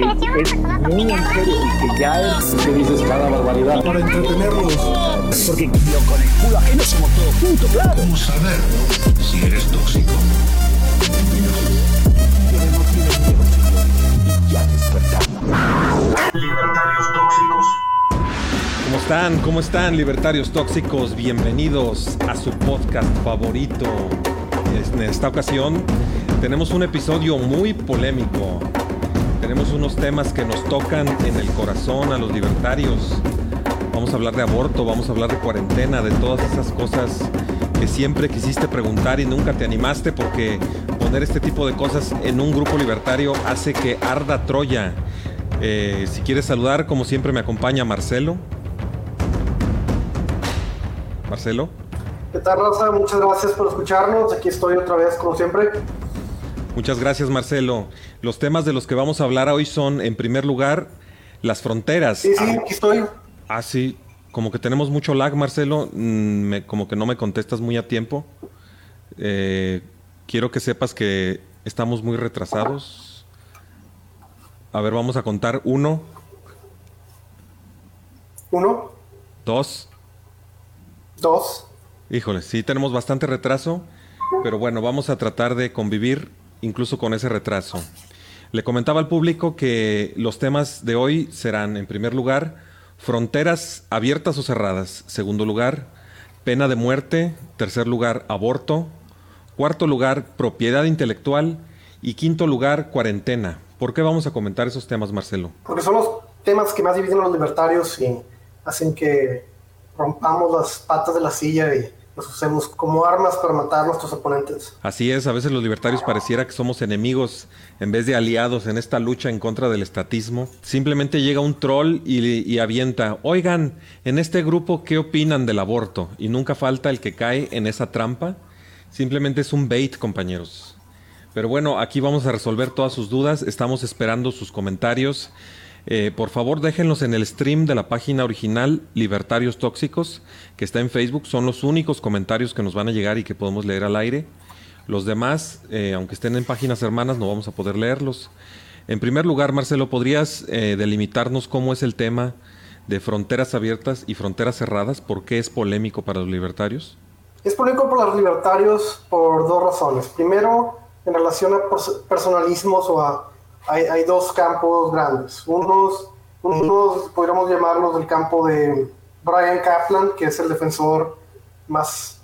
que es muy en serio y que ya es que dices cada barbaridad para entretenerlos porque lo con el culo ajeno somos todos juntos claro ¿Cómo saber si eres tóxico? Libertarios tóxicos. ¿Cómo están? ¿Cómo están, libertarios tóxicos? Bienvenidos a su podcast favorito. En esta ocasión tenemos un episodio muy polémico. Tenemos unos temas que nos tocan en el corazón a los libertarios. Vamos a hablar de aborto, vamos a hablar de cuarentena, de todas esas cosas que siempre quisiste preguntar y nunca te animaste porque poner este tipo de cosas en un grupo libertario hace que arda Troya. Eh, si quieres saludar, como siempre me acompaña Marcelo. Marcelo. ¿Qué tal, Rosa? Muchas gracias por escucharnos. Aquí estoy otra vez, como siempre. Muchas gracias, Marcelo. Los temas de los que vamos a hablar hoy son, en primer lugar, las fronteras. Sí, sí, aquí estoy. Ah, sí. Como que tenemos mucho lag, Marcelo. Mm, me- como que no me contestas muy a tiempo. Eh, quiero que sepas que estamos muy retrasados. A ver, vamos a contar. Uno, Uno, dos. dos. Híjole, sí tenemos bastante retraso, pero bueno, vamos a tratar de convivir incluso con ese retraso. Le comentaba al público que los temas de hoy serán, en primer lugar, fronteras abiertas o cerradas. Segundo lugar, pena de muerte. Tercer lugar, aborto. Cuarto lugar, propiedad intelectual. Y quinto lugar, cuarentena. ¿Por qué vamos a comentar esos temas, Marcelo? Porque son los temas que más dividen a los libertarios y hacen que rompamos las patas de la silla y los usemos como armas para matar a nuestros oponentes. Así es, a veces los libertarios pareciera que somos enemigos en vez de aliados en esta lucha en contra del estatismo. Simplemente llega un troll y, y avienta, oigan, en este grupo, ¿qué opinan del aborto? Y nunca falta el que cae en esa trampa. Simplemente es un bait, compañeros. Pero bueno, aquí vamos a resolver todas sus dudas. Estamos esperando sus comentarios. Eh, por favor, déjenlos en el stream de la página original Libertarios Tóxicos, que está en Facebook. Son los únicos comentarios que nos van a llegar y que podemos leer al aire. Los demás, eh, aunque estén en páginas hermanas, no vamos a poder leerlos. En primer lugar, Marcelo, ¿podrías eh, delimitarnos cómo es el tema de fronteras abiertas y fronteras cerradas? ¿Por qué es polémico para los libertarios? Es polémico para los libertarios por dos razones. Primero, en relación a pers- personalismos o a... Hay, dos campos grandes. Unos, unos podríamos llamarlos del campo de Brian Kaplan, que es el defensor más,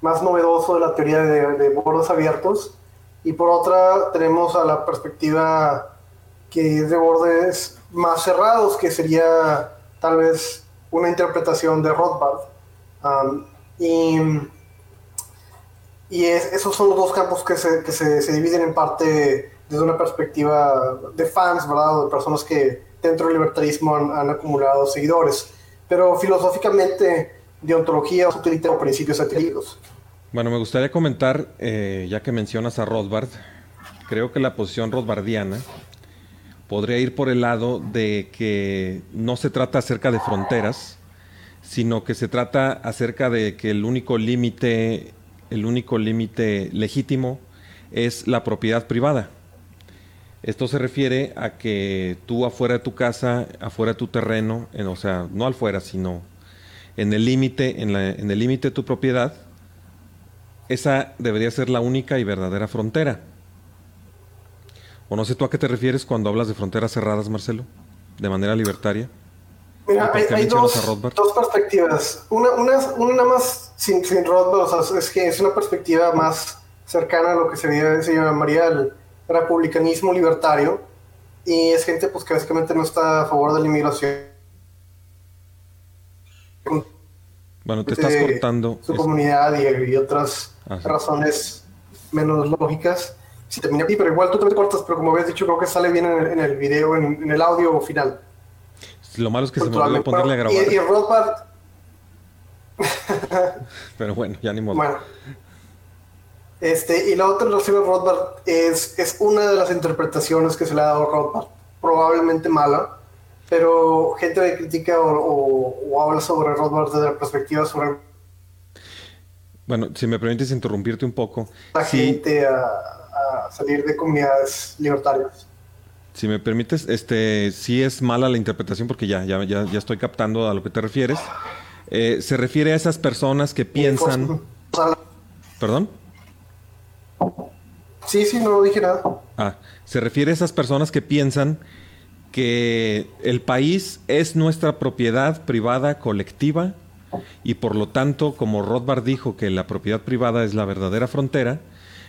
más novedoso de la teoría de, de bordes abiertos. Y por otra, tenemos a la perspectiva que es de bordes más cerrados, que sería tal vez una interpretación de Rothbard. Y y es- esos son los dos campos que, se, que se, se dividen en parte desde una perspectiva de fans, ¿verdad? De personas que dentro del libertarismo han, acumulado seguidores. Pero filosóficamente, deontología utiliza principios adquiridos. Bueno, me gustaría comentar, eh, ya que mencionas a Rothbard, creo que la posición rothbardiana podría ir por el lado de que no se trata acerca de fronteras, sino que se trata acerca de que el único límite, el único límite legítimo es la propiedad privada. Esto se refiere a que tú afuera de tu casa, afuera de tu terreno, en- o sea, no afuera, sino en el límite, en, la- en el límite de tu propiedad, esa debería ser la única y verdadera frontera. O no sé tú a qué te refieres cuando hablas de fronteras cerradas, Marcelo, de manera libertaria. ¿Y Mira, hay, dos, perspectivas. Una, una, una nada más sin, sin Rothbard, o sea, es que es una perspectiva más cercana a lo que sería, se llamaría el republicanismo libertario. Y es gente pues, que básicamente no está a favor de la inmigración. Bueno, te estás cortando. su Es- comunidad y, y otras Ah, razones menos lógicas. Si termina aquí, pero igual tú te cortas, pero como habías dicho, creo que sale bien en el, en el video, en, en el audio final. Lo malo es que se me olvidó ponerle a grabar. y, y Rothbard, Pero bueno, ya ni modo. bueno. Este, y la otra relación de Rothbard es, es una de las interpretaciones que se le ha dado a Rothbard, probablemente mala, pero gente que critica o, o- o habla sobre Rothbard desde la perspectiva sobre Bueno, si me permites interrumpirte un poco. la Sí, gente a, a salir de comunidades libertarias. Si me permites, este, sí es mala la interpretación porque ya, ya, ya, ya estoy captando a lo que te refieres. Eh, se refiere a esas personas que piensan... ¿Perdón? Sí, sí, no dije nada. Ah, se refiere a esas personas que piensan que el país es nuestra propiedad privada colectiva y por lo tanto, como Rothbard dijo que la propiedad privada es la verdadera frontera,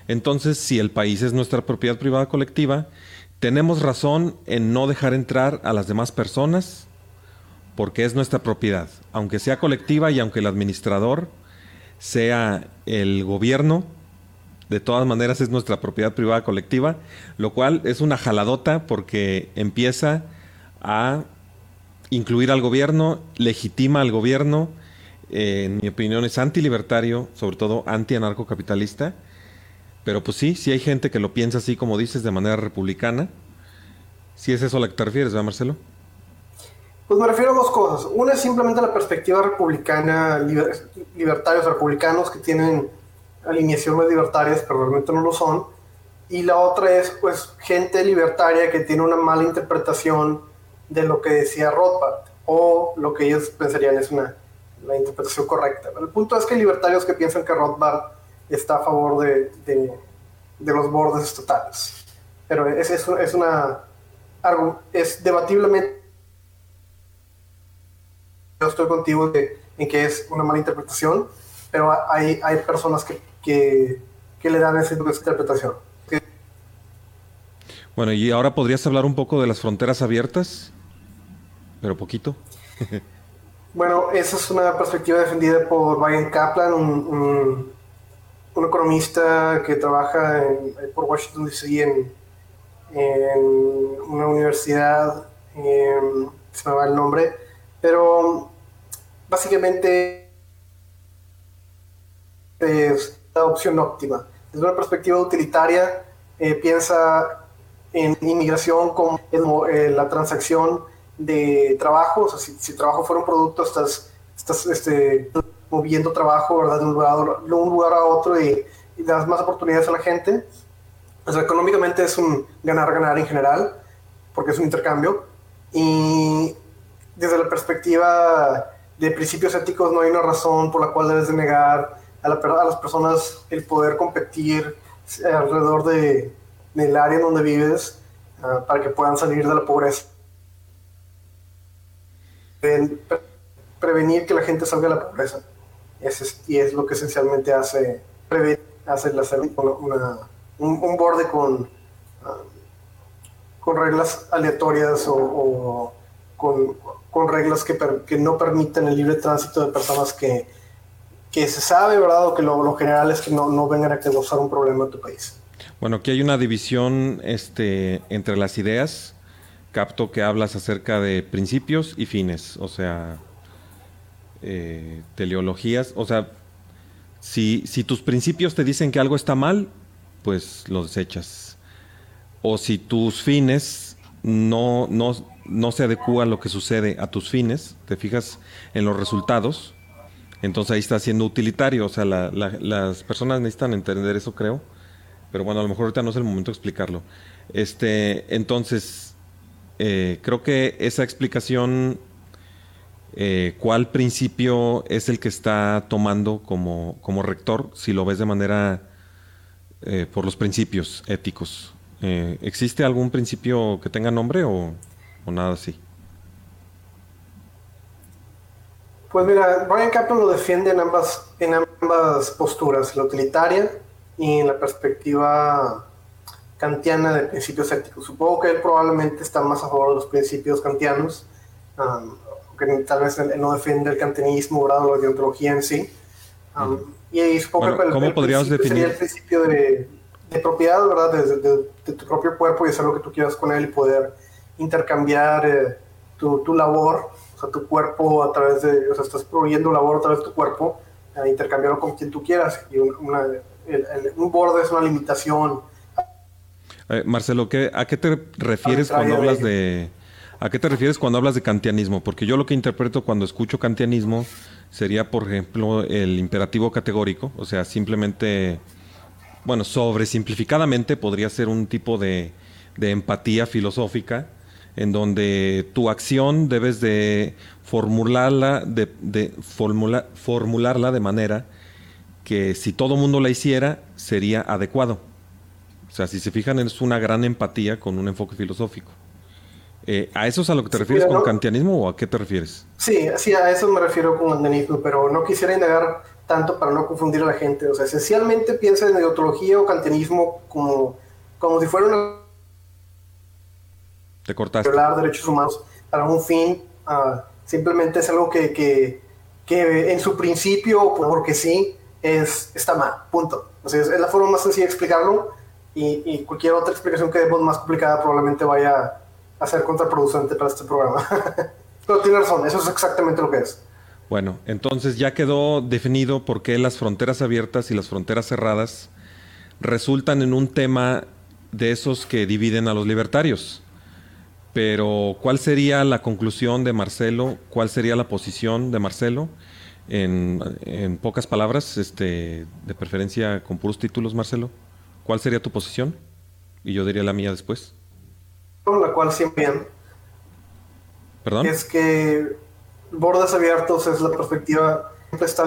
entonces si el país es nuestra propiedad privada colectiva, tenemos razón en no dejar entrar a las demás personas porque es nuestra propiedad, aunque sea colectiva y aunque el administrador sea el gobierno, de todas maneras es nuestra propiedad privada colectiva, lo cual es una jaladota porque empieza a incluir al gobierno, legitima al gobierno, eh, en mi opinión es antilibertario, sobre todo anti-anarcocapitalista, pero pues sí, sí hay gente que lo piensa así como dices, de manera republicana. Si es eso a lo que te refieres, ¿verdad, Marcelo? Pues me refiero a dos cosas. Una es simplemente la perspectiva republicana, libertarios republicanos que tienen alineaciones libertarias, pero realmente no lo son. Y la otra es, pues, gente libertaria que tiene una mala interpretación de lo que decía Rothbard, o lo que ellos pensarían es una la interpretación correcta. El punto es que hay libertarios que piensan que Rothbard está a favor de, de, los bordes estatales. Pero es, es, es una. Es debatiblemente. Yo estoy contigo de, en que es una mala interpretación, pero hay, hay personas que, que, que le dan esa, interpretación. Bueno, y ahora podrías hablar un poco de las fronteras abiertas, pero poquito. bueno, esa es una perspectiva defendida por Brian Kaplan, un un economista que trabaja por Washington DC en, una universidad, em, se me va el nombre, pero básicamente es la opción óptima. Desde una perspectiva utilitaria, eh, piensa en inmigración como eh, la transacción de trabajo, o sea, si, si trabajo fuera un producto, estás, estás este, moviendo trabajo, ¿verdad? De un lugar, de un lugar a otro y, y das más oportunidades a la gente. O sea, económicamente es un ganar-ganar en general, porque es un intercambio. Y desde la perspectiva de principios éticos, no hay una razón por la cual debes de negar a, a las personas el poder competir alrededor de, del área en donde vives uh, para que puedan salir de la pobreza. prevenir que la gente salga de la pobreza y es lo que esencialmente hace, hace la una, un, borde con, ah, con reglas aleatorias o, con, con, reglas que, que, no permiten el libre tránsito de personas que, que se sabe, ¿verdad? Que lo, general es que no, no vengan a causar un problema en tu país. Bueno, aquí hay una división este, entre las ideas. Capto que hablas acerca de principios y fines, o sea, eh, teleologías. O sea, si, si tus principios te dicen que algo está mal, pues lo desechas. O si tus fines no, no, no se adecúan lo que sucede a tus fines, te fijas en los resultados, entonces ahí está siendo utilitario. O sea, las personas necesitan entender eso, creo. Pero bueno, a lo mejor ahorita no es el momento de explicarlo. Este, entonces, eh, creo que esa explicación eh, cuál principio es el que está tomando como, como rector, si lo ves de manera eh, por los principios éticos. Eh, ¿Existe algún principio que tenga nombre o, nada así? Pues mira, Brian Kaplan lo defiende en ambas, en ambas posturas, la utilitaria y en la perspectiva kantiana de principios éticos. Supongo que él probablemente está más a favor de los principios kantianos, que tal vez no defiende el kantianismo o la deontología en sí. Um, y ahí supongo que el, ¿cómo podríamos definir? sería el principio de, de propiedad, ¿verdad? De, de, tu propio cuerpo y hacer lo que tú quieras con él y poder intercambiar eh, tu, tu, labor, sea, tu cuerpo a través de, o sea, estás proveyendo labor a través de tu cuerpo, eh, intercambiarlo con quien tú quieras. Y una, un borde es una limitación. Eh, Marcelo, ¿qué, ¿a qué te refieres cuando hablas de ¿A qué te refieres cuando hablas de kantianismo? Porque yo lo que interpreto cuando escucho kantianismo sería, por ejemplo, el imperativo categórico, o sea, simplemente, bueno, sobresimplificadamente podría ser un tipo de, de empatía filosófica, en donde tu acción debes de formularla de, de formularla de manera que si todo mundo la hiciera sería adecuado. O sea, si se fijan, es una gran empatía con un enfoque filosófico. Eh, ¿A eso es a lo que te refieres con kantianismo o a qué te refieres? Sí, sí, a eso me refiero con kantianismo, pero no quisiera indagar tanto para no confundir a la gente. O sea, esencialmente piensa en ideología o kantianismo como, como si fuera una... Te cortaste. Violar derechos humanos para un fin. Uh, simplemente es algo que, que, que, en su principio, porque sí, es, está mal. Punto. O sea, es, la forma más sencilla de explicarlo y, y cualquier otra explicación que demos más complicada probablemente vaya a ser contraproducente para este programa. Pero tiene razón, eso es exactamente lo que es. Bueno, entonces ya quedó definido por qué las fronteras abiertas y las fronteras cerradas resultan en un tema de esos que dividen a los libertarios. Pero, ¿cuál sería la conclusión de Marcelo? ¿Cuál sería la posición de Marcelo? En, en pocas palabras, este, de preferencia con puros títulos, Marcelo. ¿Cuál sería tu posición? Y yo diría la mía después. La cual siempre ¿Perdón? es que bordes abiertos es la perspectiva, está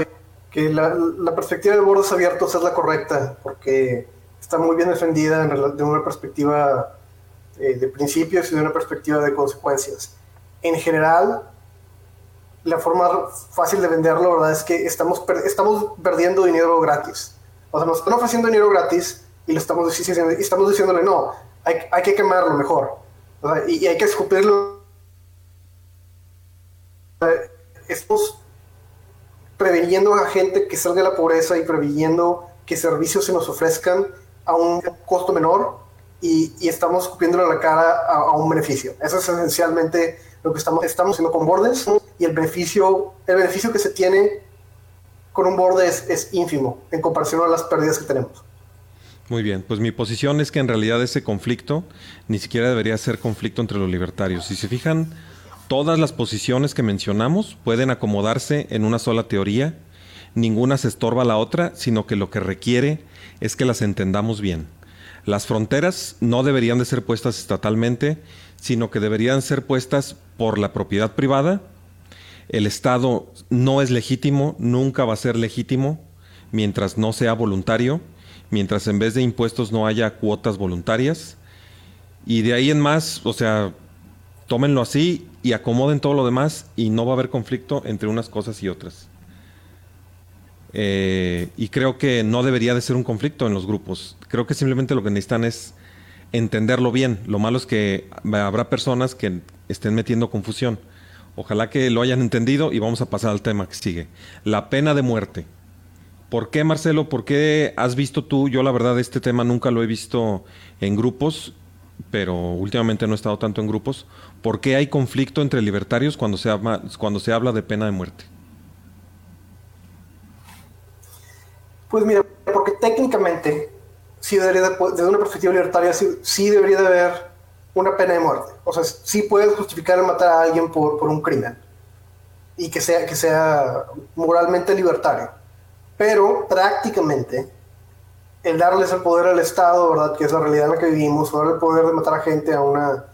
que la, la, perspectiva de bordes abiertos es la correcta, porque está muy bien defendida en, de una perspectiva eh, de principios y de una perspectiva de consecuencias. En general, la forma fácil de venderlo, ¿verdad? Es que estamos, estamos perdiendo dinero gratis. O sea, nos están ofreciendo dinero gratis y, le estamos, diciendo, estamos diciéndole, no, hay, hay que quemarlo mejor. y, y hay que escupirlo estamos previniendo a gente que salga de la pobreza y previniendo que servicios se nos ofrezcan a un costo menor y, estamos cubriéndole la cara a, un beneficio. Eso es esencialmente lo que estamos, estamos haciendo con bordes y el beneficio, el beneficio que se tiene con un borde es, es ínfimo en comparación a las pérdidas que tenemos. Muy bien, pues mi posición es que en realidad ese conflicto ni siquiera debería ser conflicto entre los libertarios. Si se fijan, Todas las posiciones que mencionamos pueden acomodarse en una sola teoría, ninguna se estorba a la otra, sino que lo que requiere es que las entendamos bien. Las fronteras no deberían de ser puestas estatalmente, sino que deberían ser puestas por la propiedad privada. El Estado no es legítimo, nunca va a ser legítimo mientras no sea voluntario, mientras en vez de impuestos no haya cuotas voluntarias. Y de ahí en más, o sea, tómenlo así y acomoden todo lo demás y no va a haber conflicto entre unas cosas y otras. Eh, y creo que no debería de ser un conflicto en los grupos. Creo que simplemente lo que necesitan es entenderlo bien. Lo malo es que habrá personas que estén metiendo confusión. Ojalá que lo hayan entendido y vamos a pasar al tema que sigue. La pena de muerte. ¿Por qué, Marcelo? ¿Por qué has visto tú? Yo la verdad este tema nunca lo he visto en grupos pero últimamente no he estado tanto en grupos. ¿Por qué hay conflicto entre libertarios cuando se cuando se habla de pena de muerte? Pues mira, porque técnicamente, sí debería desde una perspectiva libertaria, sí, debería de haber una pena de muerte. O sea, sí puedes justificar el matar a alguien por, por un crimen y que sea, que sea moralmente libertario. Pero prácticamente el darles el poder al Estado, ¿verdad? Que es la realidad en la que vivimos, o darle el poder de matar a gente a una,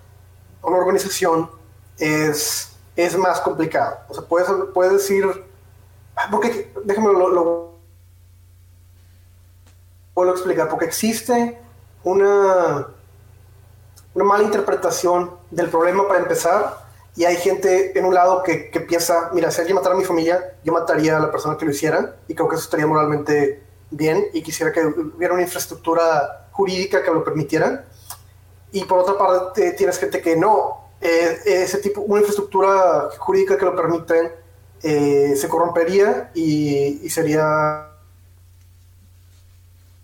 una organización es, es más complicado. O sea, puedes, puedes decir, ah, porque, déjame lo, lo puedo explicar, porque existe una, una mala interpretación del problema para empezar, y hay gente en un lado que, que piensa, mira, si alguien matara a mi familia, yo mataría a la persona que lo hiciera, y creo que eso estaría moralmente bien y quisiera que hubiera una infraestructura jurídica que lo permitiera. Y por otra parte, tienes gente que no. Eh, ese tipo, una infraestructura jurídica que lo permite eh, se corrompería y, sería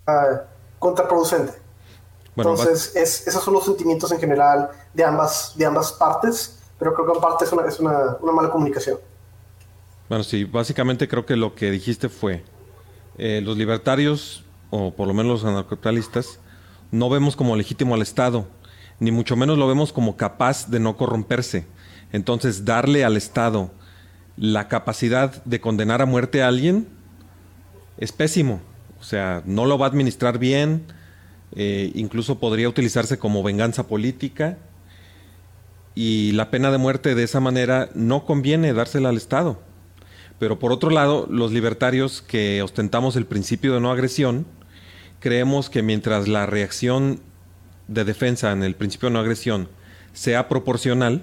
uh, contraproducente. Entonces, es, esos son los sentimientos en general de ambas, de ambas partes, pero creo que en parte es una, es una, una mala comunicación. Bueno, sí, básicamente creo que lo que dijiste fue, eh, los libertarios, o por lo menos los anarcocapitalistas, no vemos como legítimo al Estado, ni mucho menos lo vemos como capaz de no corromperse. Entonces, darle al Estado la capacidad de condenar a muerte a alguien es pésimo. O sea, no lo va a administrar bien, eh, incluso podría utilizarse como venganza política y la pena de muerte de esa manera no conviene dársela al Estado. Pero por otro lado, los libertarios que ostentamos el principio de no agresión, creemos que mientras la reacción de defensa en el principio de no agresión sea proporcional,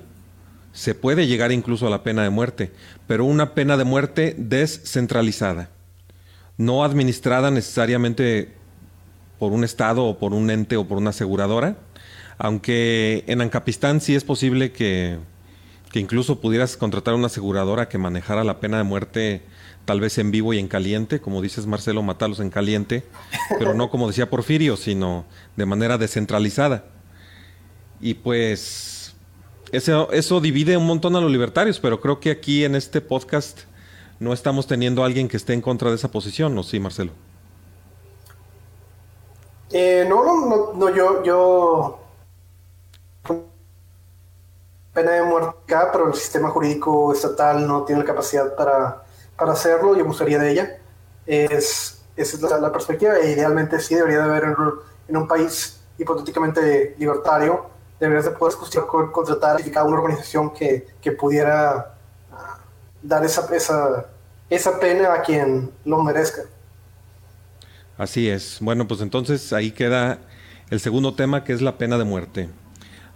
se puede llegar incluso a la pena de muerte, pero una pena de muerte descentralizada, no administrada necesariamente por un Estado o por un ente o por una aseguradora, aunque en Ancapistán sí es posible que, incluso pudieras contratar una aseguradora que manejara la pena de muerte tal vez en vivo y en caliente, como dices Marcelo, matarlos en caliente, pero no como decía Porfirio, sino de manera descentralizada. Y pues eso, eso divide un montón a los libertarios, pero creo que aquí en este podcast no estamos teniendo a alguien que esté en contra de esa posición, ¿no? Sí, Marcelo. Eh, no, no, no, yo, yo pena de muerte acá, pero el sistema jurídico estatal no tiene la capacidad para, para hacerlo y abusaría de ella. Es, esa es la, perspectiva. E idealmente sí debería de haber en, un país hipotéticamente libertario, deberías de poder contratar a una organización que, que pudiera ah, dar esa, esa, esa pena a quien lo merezca. Así es. Bueno, pues entonces ahí queda el segundo tema que es la pena de muerte.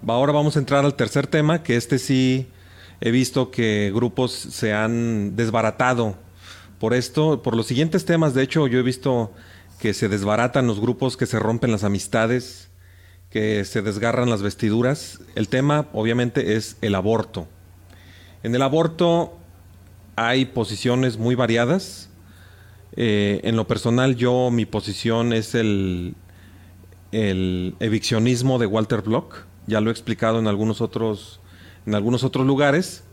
Ahora vamos a entrar al tercer tema, que este sí he visto que grupos se han desbaratado por esto, por los siguientes temas. De hecho, yo he visto que se desbaratan los grupos, que se rompen las amistades, que se desgarran las vestiduras. El tema, obviamente, es el aborto. En el aborto hay posiciones muy variadas. Eh, en lo personal, yo, mi posición es el, eviccionismo de Walter Block. Ya lo he explicado en algunos otros, en algunos otros lugares.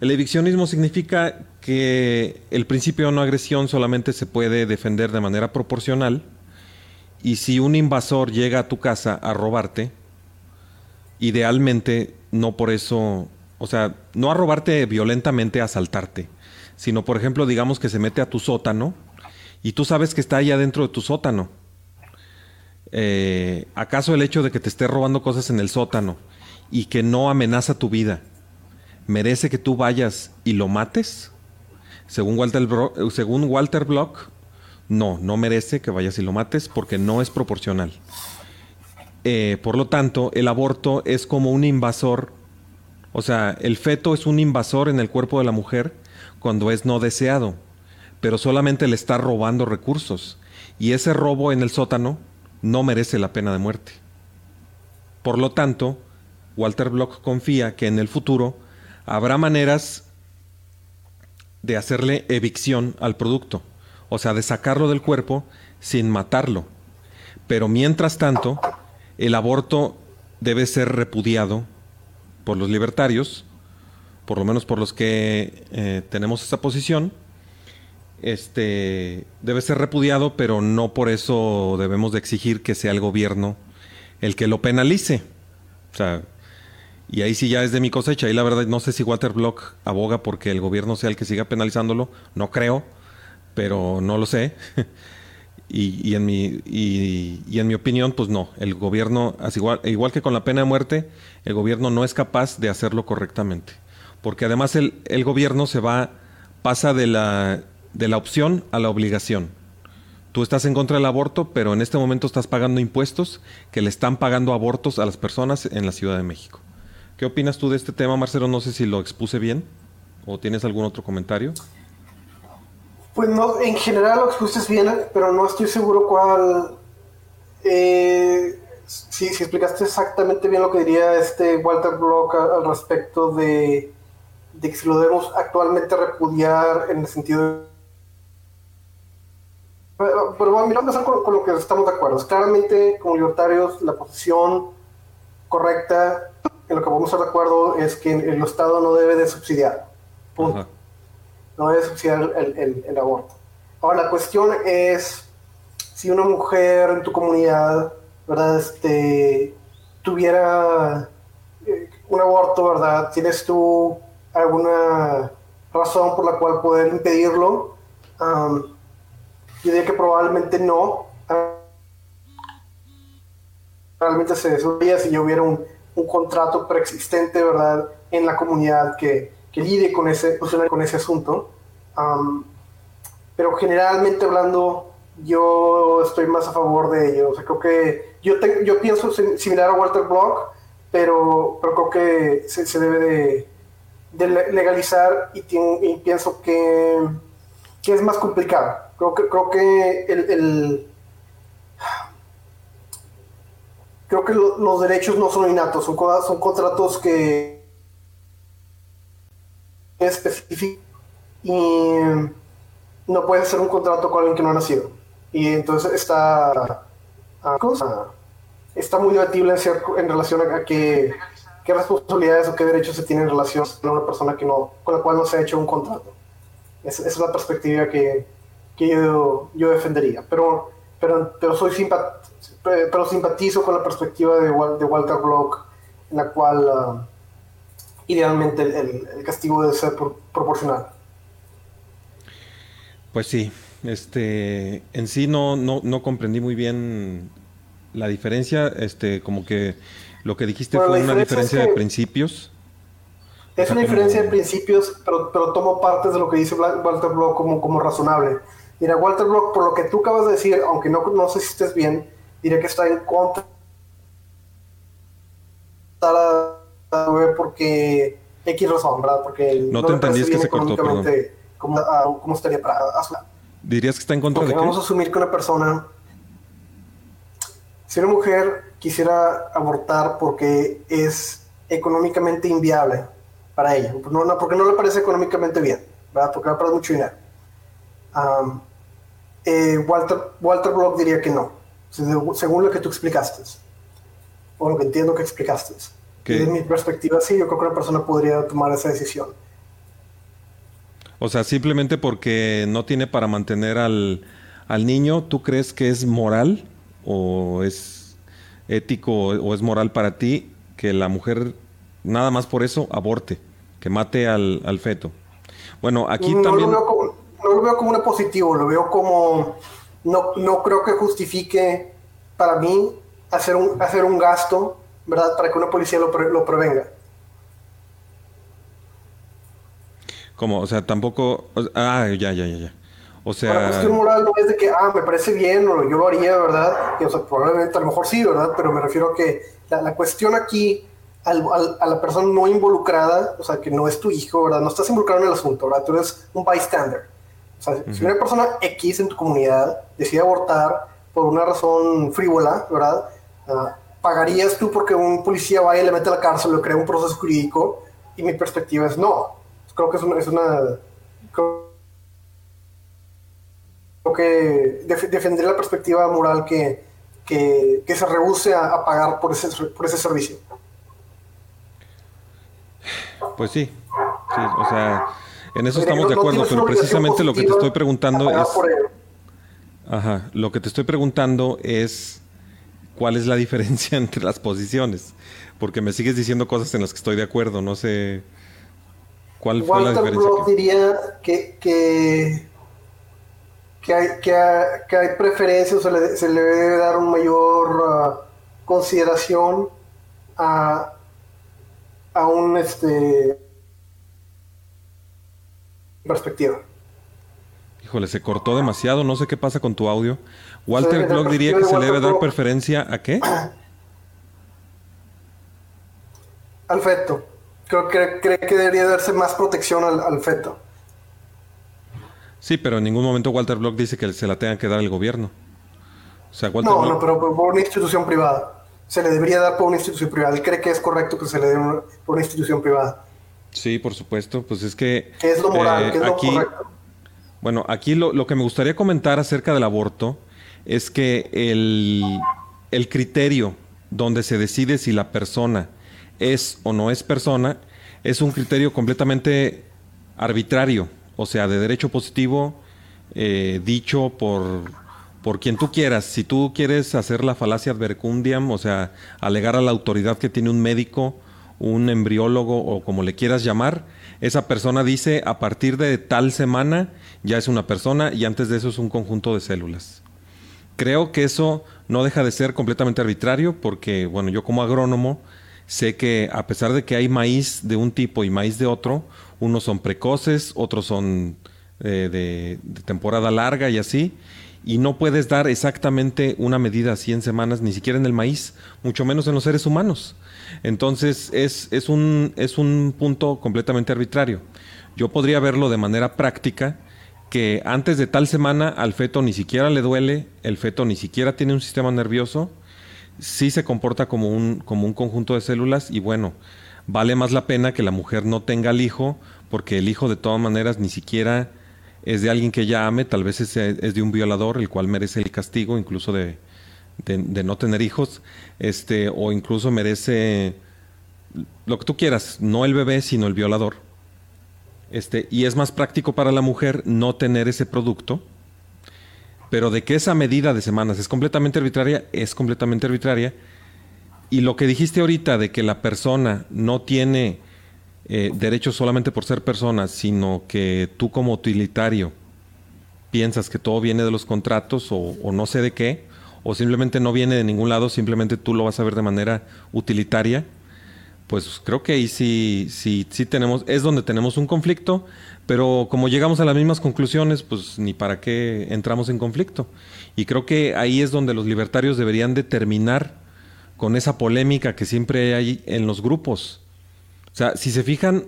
El eviccionismo significa que el principio de no agresión solamente se puede defender de manera proporcional y si un invasor llega a tu casa a robarte, idealmente no por eso, o sea, no a robarte violentamente, a asaltarte, sino por ejemplo, digamos que se mete a tu sótano y tú sabes que está allá dentro de tu sótano. Eh, ¿Acaso el hecho de que te esté robando cosas en el sótano y que no amenaza tu vida, merece que tú vayas y lo mates? Según Walter, Walter Block, no, no merece que vayas y lo mates porque no es proporcional. Eh, por lo tanto, el aborto es como un invasor, o sea, el feto es un invasor en el cuerpo de la mujer cuando es no deseado, pero solamente le está robando recursos. Y ese robo en el sótano no merece la pena de muerte. Por lo tanto, Walter Block confía que en el futuro habrá maneras de hacerle evicción al producto, o sea, de sacarlo del cuerpo sin matarlo. Pero mientras tanto, el aborto debe ser repudiado por los libertarios, por lo menos por los que eh, tenemos esa posición, este debe ser repudiado, pero no por eso debemos de exigir que sea el gobierno el que lo penalice. O sea, y ahí sí ya es de mi cosecha. Y la verdad no sé si Waterblock aboga porque el gobierno sea el que siga penalizándolo. No creo, pero no lo sé. y, en mi, y, en mi opinión, pues no. El gobierno, igual, igual que con la pena de muerte, el gobierno no es capaz de hacerlo correctamente. Porque además el, el gobierno se va, pasa de la de la opción a la obligación. Tú estás en contra del aborto, pero en este momento estás pagando impuestos que le están pagando abortos a las personas en la Ciudad de México. ¿Qué opinas tú de este tema, Marcelo? No sé si lo expuse bien o tienes algún otro comentario. Pues no, en general lo expuse bien, pero no estoy seguro cuál. Eh, si, explicaste exactamente bien lo que diría este Walter Block al respecto de, que si lo debemos actualmente repudiar en el sentido pero, bueno, mira, vamos a con, con, lo que estamos de acuerdo. Claramente, como libertarios, la posición correcta en lo que vamos estar de acuerdo es que el Estado no debe de subsidiar. Punto. No debe subsidiar el, el, aborto. Ahora, la cuestión es si una mujer en tu comunidad, ¿verdad? Este, tuviera eh, un aborto, ¿verdad? ¿Tienes tú alguna razón por la cual poder impedirlo? Yo diría que probablemente no. realmente se desarrolla si ya hubiera un, un contrato preexistente, ¿verdad?, en la comunidad que, que lide con ese, con ese asunto. Pero generalmente hablando, yo estoy más a favor de ello. O sea, creo que yo, yo pienso similar a Walter Block, pero, creo que se, debe de, legalizar y, pienso que, que, es más complicado. Creo que, creo que el, creo que lo, los derechos no son innatos, son, son contratos que específicos y no puedes hacer un contrato con alguien que no ha nacido. Y entonces está, cosa, está muy debatible en, relación a, qué, qué, responsabilidades o qué derechos se tienen en relación a una persona que no, con la cual no se ha hecho un contrato. Esa es la perspectiva que, que yo, yo, defendería. Pero, pero, pero, soy simpat, pero simpatizo con la perspectiva de, Walter Block, en la cual uh, idealmente el, el, castigo debe ser por, proporcional. Pues sí, este, en sí no, no, no, comprendí muy bien la diferencia, este, como que lo que dijiste fue una diferencia de principios. Es una diferencia de principios, pero, pero tomo partes de lo que dice Walter Block como, como razonable. Mira, Walter Block, por lo que tú acabas de decir, aunque no, no sé si estés bien, diré que está en contra porque X razón, ¿verdad? Porque no, te entendí, que se cortó, perdón cómo, uh, cómo estaría para ¿Dirías que está en contra Porque de Vamos a asumir que una persona, si una mujer quisiera abortar porque es económicamente inviable para ella, no, no, porque no le parece económicamente bien, ¿verdad? Porque le parece mucho dinero. Um, eh, Walter, Walter Block diría que no, según lo que tú explicaste, o lo que entiendo que explicaste. Desde mi perspectiva, sí, yo creo que una persona podría tomar esa decisión. O sea, simplemente porque no tiene para mantener al, al niño, ¿tú crees que es moral o es ético o es moral para ti que la mujer nada más por eso aborte, que mate al, al feto? Bueno, aquí también... Lo como, no lo veo como un positivo, lo veo como... No, no creo que justifique para mí hacer un, hacer un gasto, ¿verdad? Para que una policía lo, lo prevenga. Como, o sea, tampoco. ah, ya, ya, ya, ya. O sea. La cuestión moral no es de que, ah, me parece bien o yo lo haría, ¿verdad? Y, o sea, probablemente a lo mejor sí, ¿verdad? Pero me refiero a que la, la cuestión aquí, al, al, a la persona no involucrada, o sea, que no es tu hijo, ¿verdad? No estás involucrado en el asunto, ¿verdad? Tú eres un bystander. O sea, uh -huh. si una persona X en tu comunidad decide abortar por una razón frívola, ¿verdad? Uh, ¿Pagarías tú porque un policía vaya y le mete a la cárcel o crea un proceso jurídico? Y mi perspectiva es no creo que es una, es una creo que def, defender la perspectiva moral que, que, que se rehúse a, a, pagar por ese, por ese servicio. Pues sí, sí, o sea, en eso estamos no, de acuerdo, no pero precisamente lo que te estoy preguntando es... Ajá, lo que te estoy preguntando es cuál es la diferencia entre las posiciones, porque me sigues diciendo cosas en las que estoy de acuerdo, no sé... ¿Cuál fue la diferencia? Block diría que, que, que, hay, que, hay, que hay preferencias, se le, se le debe dar una mayor uh, consideración a, a un este perspectiva. Híjole, se cortó demasiado, no sé qué pasa con tu audio. Walter Block diría que se le debe dar preferencia a qué? Al feto creo que cree que debería darse más protección al, al, feto. Sí, pero en ningún momento Walter Block dice que se la tenga que dar el gobierno. O sea, Walter no, Block... no, pero por una institución privada. Se le debería dar por una institución privada. Él cree que es correcto que se le dé una, por una institución privada. Sí, por supuesto. Pues es que... ¿Qué es lo moral? Eh, ¿Qué es aquí, lo correcto? Bueno, aquí lo, lo, que me gustaría comentar acerca del aborto es que el, el criterio donde se decide si la persona es o no es persona, es un criterio completamente arbitrario, o sea, de derecho positivo, eh, dicho por, por quien tú quieras. Si tú quieres hacer la falacia advercundiam, o sea, alegar a la autoridad que tiene un médico, un embriólogo o como le quieras llamar, esa persona dice a partir de tal semana ya es una persona y antes de eso es un conjunto de células. Creo que eso no deja de ser completamente arbitrario porque, bueno, yo como agrónomo sé que a pesar de que hay maíz de un tipo y maíz de otro, unos son precoces, otros son eh, de, temporada larga y así, y no puedes dar exactamente una medida así en semanas, ni siquiera en el maíz, mucho menos en los seres humanos. Entonces es, es, un, es un punto completamente arbitrario. Yo podría verlo de manera práctica que antes de tal semana al feto ni siquiera le duele, el feto ni siquiera tiene un sistema nervioso, sí se comporta como un, como un conjunto de células y bueno, vale más la pena que la mujer no tenga el hijo, porque el hijo de todas maneras ni siquiera es de alguien que ella ame, tal vez es, es de un violador, el cual merece el castigo incluso de, de, de, no tener hijos, este, o incluso merece lo que tú quieras, no el bebé, sino el violador. Este, y es más práctico para la mujer no tener ese producto, pero de que esa medida de semanas es completamente arbitraria, es completamente arbitraria. Y lo que dijiste ahorita de que la persona no tiene eh, derechos solamente por ser persona, sino que tú como utilitario piensas que todo viene de los contratos o, o no sé de qué, o simplemente no viene de ningún lado, simplemente tú lo vas a ver de manera utilitaria, pues creo que ahí sí, sí, sí tenemos, es donde tenemos un conflicto, pero como llegamos a las mismas conclusiones, pues ni para qué entramos en conflicto. Y creo que ahí es donde los libertarios deberían de terminar con esa polémica que siempre hay en los grupos. O sea, si se fijan,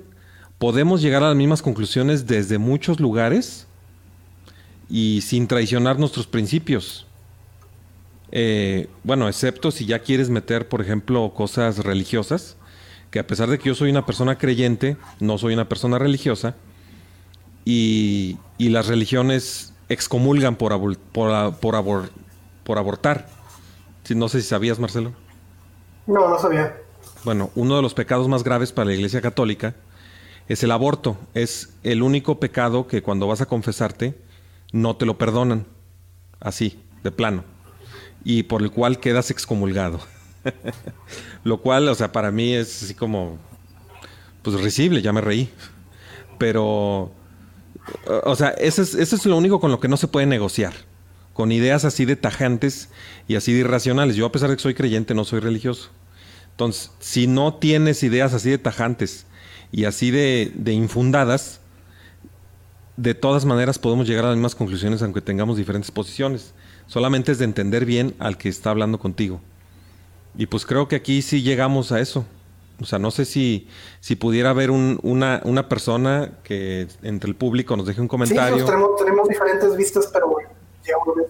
podemos llegar a las mismas conclusiones desde muchos lugares y sin traicionar nuestros principios. Eh, bueno, excepto si ya quieres meter, por ejemplo, cosas religiosas, que a pesar de que yo soy una persona creyente, no soy una persona religiosa, y, y las religiones excomulgan por, abor, por, por, abor, por abortar. No sé si sabías, Marcelo. No, no sabía. Bueno, uno de los pecados más graves para la Iglesia Católica es el aborto. Es el único pecado que cuando vas a confesarte no te lo perdonan. Así, de plano. Y por el cual quedas excomulgado. Lo cual, o sea, para mí es así como, pues risible, ya me reí. Pero, o sea, eso es, lo único con lo que no se puede negociar. Con ideas así de tajantes y así de irracionales. Yo, a pesar de que soy creyente, no soy religioso. Entonces, si no tienes ideas así de tajantes y así de, de, infundadas, de todas maneras podemos llegar a las mismas conclusiones aunque tengamos diferentes posiciones. Solamente es de entender bien al que está hablando contigo. Y pues creo que aquí sí llegamos a eso. O sea, no sé si, si pudiera haber un, una, una, persona que entre el público nos deje un comentario. Sí, tenemos, tenemos, diferentes vistas, pero bueno, llegamos a.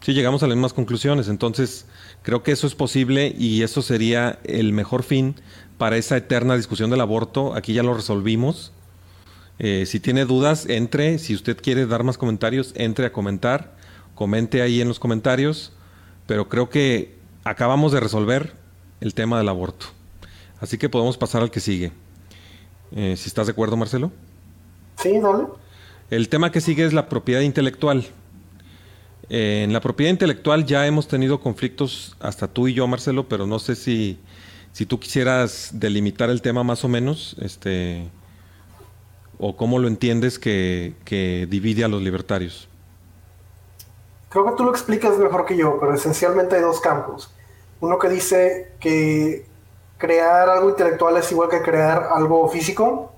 Sí, llegamos a las mismas conclusiones. Entonces, creo que eso es posible y eso sería el mejor fin para esa eterna discusión del aborto. Aquí ya lo resolvimos. Eh, si tiene dudas, entre. Si usted quiere dar más comentarios, entre a comentar. Comente ahí en los comentarios. Pero creo que acabamos de resolver el tema del aborto. Así que podemos pasar al que sigue. Eh, si estás de acuerdo, Marcelo. Sí, dale. El tema que sigue es la propiedad intelectual. Eh, en la propiedad intelectual ya hemos tenido conflictos hasta tú y yo, Marcelo, pero no sé si, si tú quisieras delimitar el tema más o menos, este, o cómo lo entiendes que, que divide a los libertarios. Creo que tú lo explicas mejor que yo, pero esencialmente hay dos campos. Uno que dice que crear algo intelectual es igual que crear algo físico,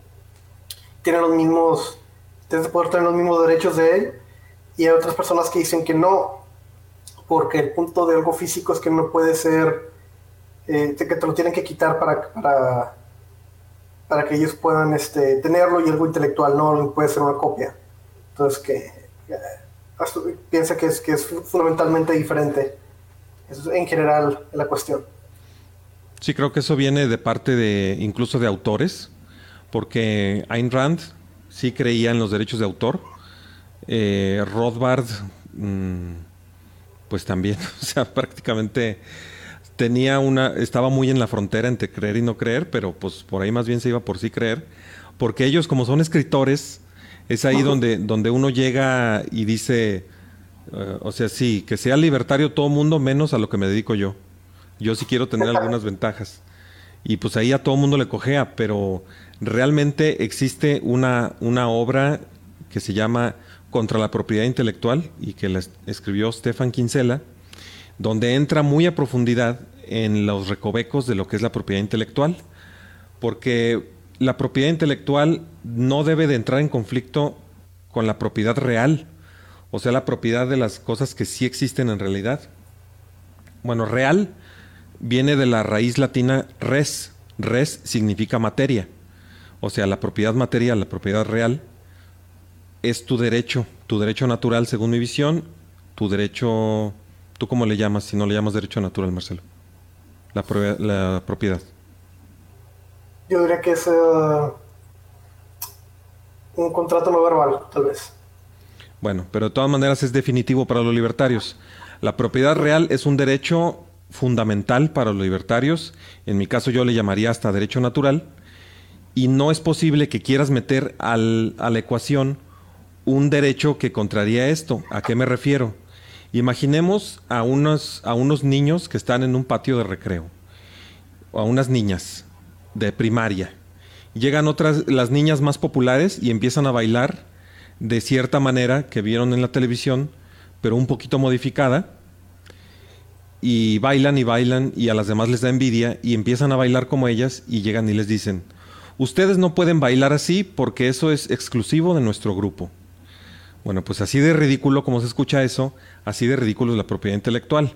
tiene los mismos, tienes que poder tener los mismos derechos de él, y hay otras personas que dicen que no, porque el punto de algo físico es que no puede ser, eh, que te lo tienen que quitar para, para, para que ellos puedan este, tenerlo y algo intelectual no puede ser una copia. Entonces que piensa que es, que es fundamentalmente diferente. Es en general la cuestión. Sí, creo que eso viene de parte de incluso de autores, porque Ayn Rand sí creía en los derechos de autor. Eh, Rothbard, mmm, pues también, o sea, prácticamente tenía una, estaba muy en la frontera entre creer y no creer, pero pues por ahí más bien se iba por sí creer, porque ellos como son escritores, es ahí donde, donde uno llega y dice, uh, o sea, sí, que sea libertario todo mundo menos a lo que me dedico yo. Yo sí quiero tener algunas ventajas. Y pues ahí a todo mundo le cojea, pero realmente existe una, una obra que se llama Contra la propiedad intelectual y que la escribió Stefan Kinsella, donde entra muy a profundidad en los recovecos de lo que es la propiedad intelectual, porque la propiedad intelectual no debe de entrar en conflicto con la propiedad real, o sea, la propiedad de las cosas que sí existen en realidad. Bueno, real viene de la raíz latina res. Res significa materia. O sea, la propiedad material, la propiedad real, es tu derecho, tu derecho natural según mi visión, tu derecho, ¿tú cómo le llamas si no le llamas derecho natural, Marcelo? La, la propiedad. Yo diría que es eh, un contrato no verbal, tal vez. Bueno, pero de todas maneras es definitivo para los libertarios. La propiedad real es un derecho fundamental para los libertarios. En mi caso yo le llamaría hasta derecho natural. Y no es posible que quieras meter al, a la ecuación un derecho que contraría esto. ¿A qué me refiero? Imaginemos a unos, a unos niños que están en un patio de recreo. O a unas niñas de primaria. Llegan otras, las niñas más populares y empiezan a bailar de cierta manera que vieron en la televisión, pero un poquito modificada. Y bailan y bailan y a las demás les da envidia y empiezan a bailar como ellas y llegan y les dicen, ustedes no pueden bailar así porque eso es exclusivo de nuestro grupo. Bueno, pues así de ridículo como se escucha eso, así de ridículo es la propiedad intelectual.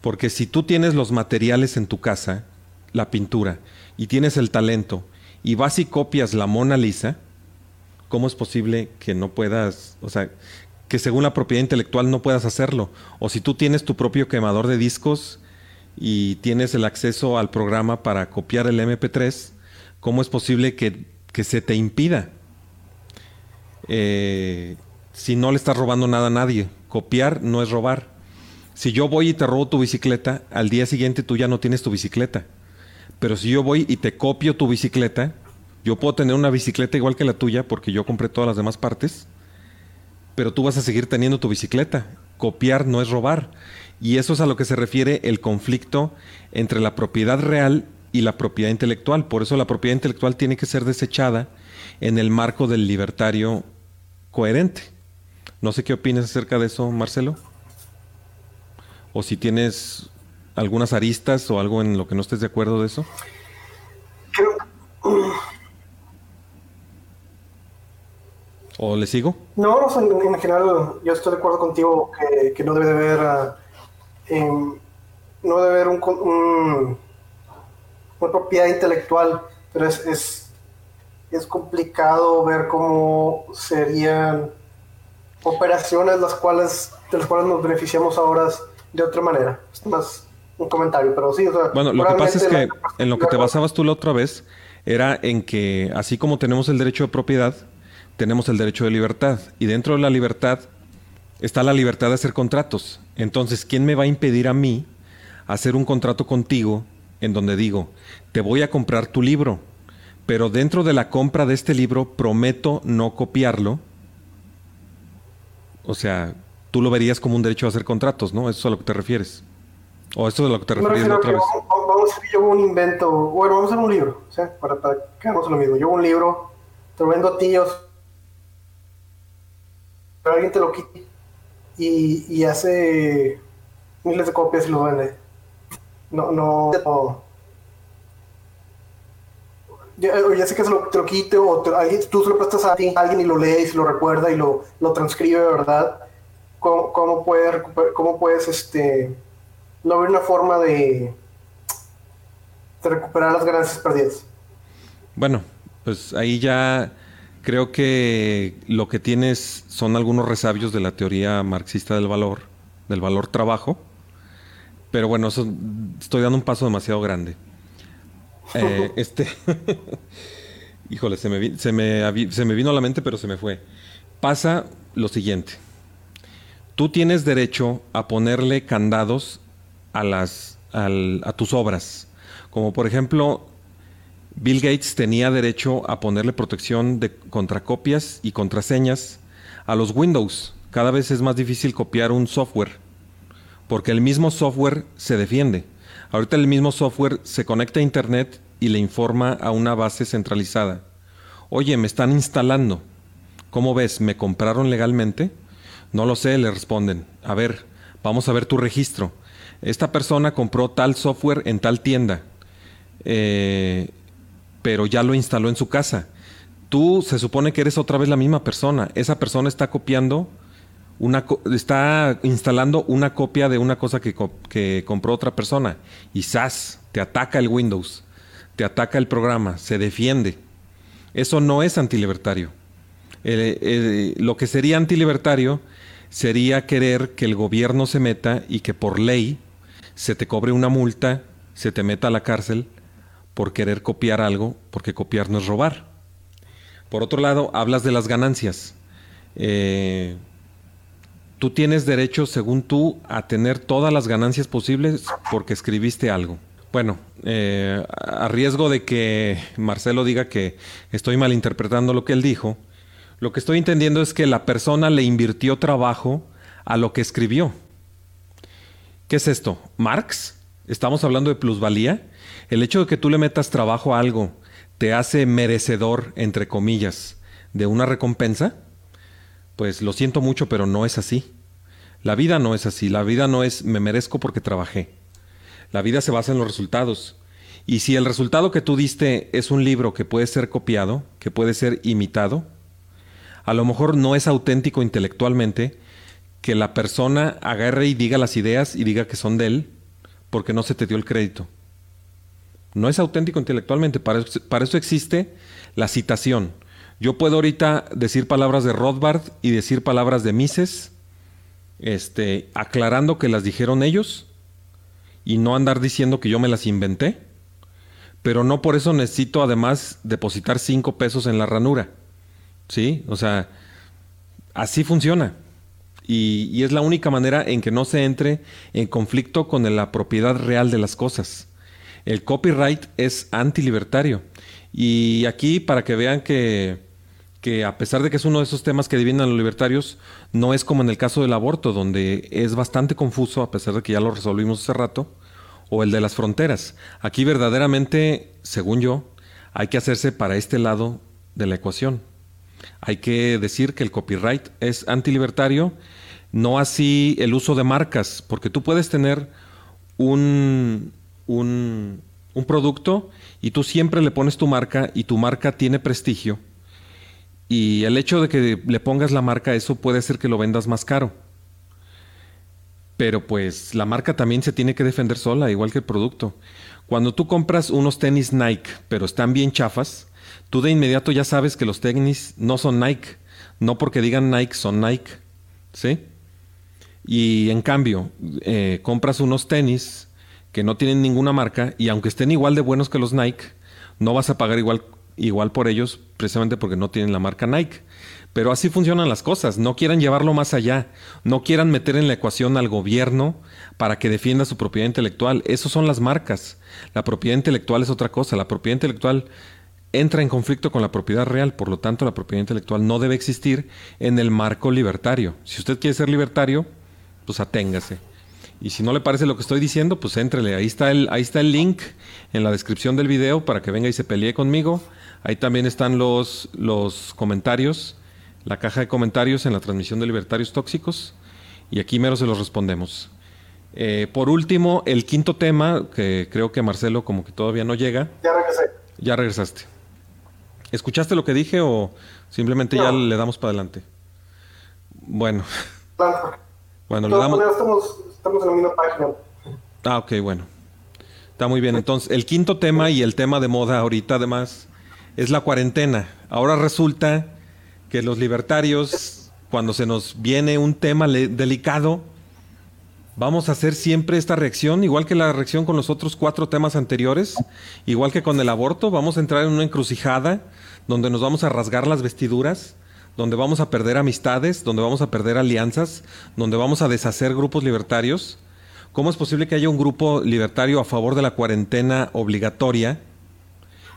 Porque si tú tienes los materiales en tu casa, la pintura, y tienes el talento, y vas y copias la Mona Lisa, ¿cómo es posible que no puedas, o sea, que según la propiedad intelectual no puedas hacerlo? O si tú tienes tu propio quemador de discos y tienes el acceso al programa para copiar el MP3, ¿cómo es posible que, que se te impida? Eh, si no le estás robando nada a nadie. Copiar no es robar. Si yo voy y te robo tu bicicleta, al día siguiente tú ya no tienes tu bicicleta. Pero si yo voy y te copio tu bicicleta, yo puedo tener una bicicleta igual que la tuya porque yo compré todas las demás partes, pero tú vas a seguir teniendo tu bicicleta. Copiar no es robar. Y eso es a lo que se refiere el conflicto entre la propiedad real y la propiedad intelectual. Por eso la propiedad intelectual tiene que ser desechada en el marco del libertario coherente. No sé qué opinas acerca de eso, Marcelo. O si tienes algunas aristas o algo en lo que no estés de acuerdo de eso. ¿O le sigo? No, en, general yo estoy de acuerdo contigo que, no debe de haber, ah, no debe haber un, una propiedad intelectual, pero es, es, es complicado ver cómo serían operaciones las cuales, de las cuales nos beneficiamos ahora de otra manera. Es más un comentario, pero sí. bueno, lo que pasa es que en lo que te basabas tú la otra vez era en que así como tenemos el derecho de propiedad, tenemos el derecho de libertad. Y dentro de la libertad está la libertad de hacer contratos. Entonces, ¿quién me va a impedir a mí hacer un contrato contigo en donde digo, te voy a comprar tu libro, pero dentro de la compra de este libro prometo no copiarlo o sea, tú lo verías como un derecho a hacer contratos, ¿no? ¿Eso es a lo que te refieres? ¿O eso es a lo que te otra vez? Vamos, a hacer yo un invento, bueno, vamos a hacer un libro, ¿sí? para, para que hagamos lo mismo. Yo un libro, te lo vendo a ti, pero alguien te lo quita y, y hace miles de copias y lo vende. No, no, no ya, sé que se lo, te lo quite o tú se lo prestas a alguien y lo lees y lo recuerda y lo, lo transcribe, ¿verdad? ¿Cómo, cómo puedes, cómo puedes este, no haber una forma de, de recuperar las ganancias perdidas? Bueno, pues ahí ya creo que lo que tienes son algunos resabios de la teoría marxista del valor, del valor trabajo. Pero bueno, estoy dando un paso demasiado grande. Eh, este. Híjole, se me, se, me, se me vino a la mente, pero se me fue. Pasa lo siguiente. Tú tienes derecho a ponerle candados a, tus obras. Como por ejemplo, Bill Gates tenía derecho a ponerle protección de contracopias y contraseñas a los Windows. Cada vez es más difícil copiar un software, porque el mismo software se defiende. Ahorita el mismo software se conecta a Internet y le informa a una base centralizada. Oye, me están instalando. ¿Cómo ves? ¿Me compraron legalmente? No lo sé, le responden. A ver, vamos a ver tu registro. Esta persona compró tal software en tal tienda, eh, pero ya lo instaló en su casa. Tú se supone que eres otra vez la misma persona. Esa persona está copiando, una está instalando una copia de una cosa que, compró otra persona. Y SAS, te ataca el Windows, te ataca el programa, se defiende. Eso no es antilibertario. lo que sería antilibertario sería querer que el gobierno se meta y que por ley se te cobre una multa, se te meta a la cárcel por querer copiar algo, porque copiar no es robar. Por otro lado, hablas de las ganancias. Eh, tú tienes derecho, según tú, a tener todas las ganancias posibles porque escribiste algo. Bueno, eh, a riesgo de que Marcelo diga que estoy malinterpretando lo que él dijo, lo que estoy entendiendo es que la persona le invirtió trabajo a lo que escribió. ¿Qué es esto? ¿Marx? ¿Estamos hablando de plusvalía? El hecho de que tú le metas trabajo a algo te hace merecedor, entre comillas, de una recompensa? Pues lo siento mucho, pero no es así. La vida no es así. La vida no es me merezco porque trabajé. La vida se basa en los resultados. Y si el resultado que tú diste es un libro que puede ser copiado, que puede ser imitado, a lo mejor no es auténtico intelectualmente que la persona agarre y diga las ideas y diga que son de él porque no se te dio el crédito. No es auténtico intelectualmente, para eso, existe la citación. Yo puedo ahorita decir palabras de Rothbard y decir palabras de Mises, este, aclarando que las dijeron ellos y no andar diciendo que yo me las inventé, pero no por eso necesito además depositar cinco pesos en la ranura. ¿Sí? O sea, así funciona. Y, es la única manera en que no se entre en conflicto con la propiedad real de las cosas. El copyright es antilibertario. Y aquí, para que vean que, que a pesar de que es uno de esos temas que dividen a los libertarios, no es como en el caso del aborto, donde es bastante confuso, a pesar de que ya lo resolvimos hace rato, o el de las fronteras. Aquí verdaderamente, según yo, hay que hacerse para este lado de la ecuación. Hay que decir que el copyright es antilibertario, no así el uso de marcas, porque tú puedes tener un, un, producto y tú siempre le pones tu marca y tu marca tiene prestigio. Y el hecho de que le pongas la marca, eso puede hacer que lo vendas más caro. Pero pues la marca también se tiene que defender sola, igual que el producto. Cuando tú compras unos tenis Nike, pero están bien chafas, tú de inmediato ya sabes que los tenis no son Nike. No porque digan Nike, son Nike. ¿Sí? Y en cambio, eh, compras unos tenis que no tienen ninguna marca y aunque estén igual de buenos que los Nike, no vas a pagar igual, igual por ellos precisamente porque no tienen la marca Nike. Pero así funcionan las cosas. No quieran llevarlo más allá. No quieran meter en la ecuación al gobierno para que defienda su propiedad intelectual. Esas son las marcas. La propiedad intelectual es otra cosa. La propiedad intelectual entra en conflicto con la propiedad real, por lo tanto la propiedad intelectual no debe existir en el marco libertario. Si usted quiere ser libertario, pues aténgase. Y si no le parece lo que estoy diciendo, pues éntrele. Ahí está el, ahí está el link en la descripción del video para que venga y se pelee conmigo. Ahí también están los, los comentarios, la caja de comentarios en la transmisión de Libertarios Tóxicos. Y aquí mero se los respondemos. Eh, por último, el quinto tema, que creo que Marcelo como que todavía no llega. Ya regresé. Ya regresaste. ¿Escuchaste lo que dije o simplemente ya le damos para adelante? Bueno. Bueno, le damos... Estamos, estamos en la misma página. Ah, ok, bueno. Está muy bien. Entonces, el quinto tema y el tema de moda ahorita además es la cuarentena. Ahora resulta que los libertarios, cuando se nos viene un tema delicado, Vamos a hacer siempre esta reacción, igual que la reacción con los otros cuatro temas anteriores, igual que con el aborto, vamos a entrar en una encrucijada donde nos vamos a rasgar las vestiduras, donde vamos a perder amistades, donde vamos a perder alianzas, donde vamos a deshacer grupos libertarios. ¿Cómo es posible que haya un grupo libertario a favor de la cuarentena obligatoria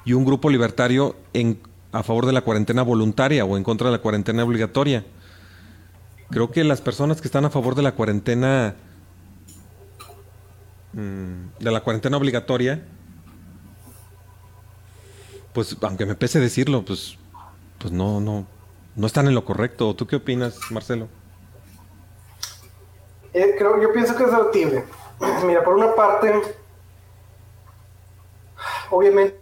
y un grupo libertario en, a favor de la cuarentena voluntaria o en contra de la cuarentena obligatoria? Creo que las personas que están a favor de la cuarentena Mm, de la cuarentena obligatoria, pues aunque me pese decirlo, pues, pues no, no, no están en lo correcto. ¿Tú qué opinas, Marcelo? Eh, creo, yo pienso que es debatible. Mira, por una parte, obviamente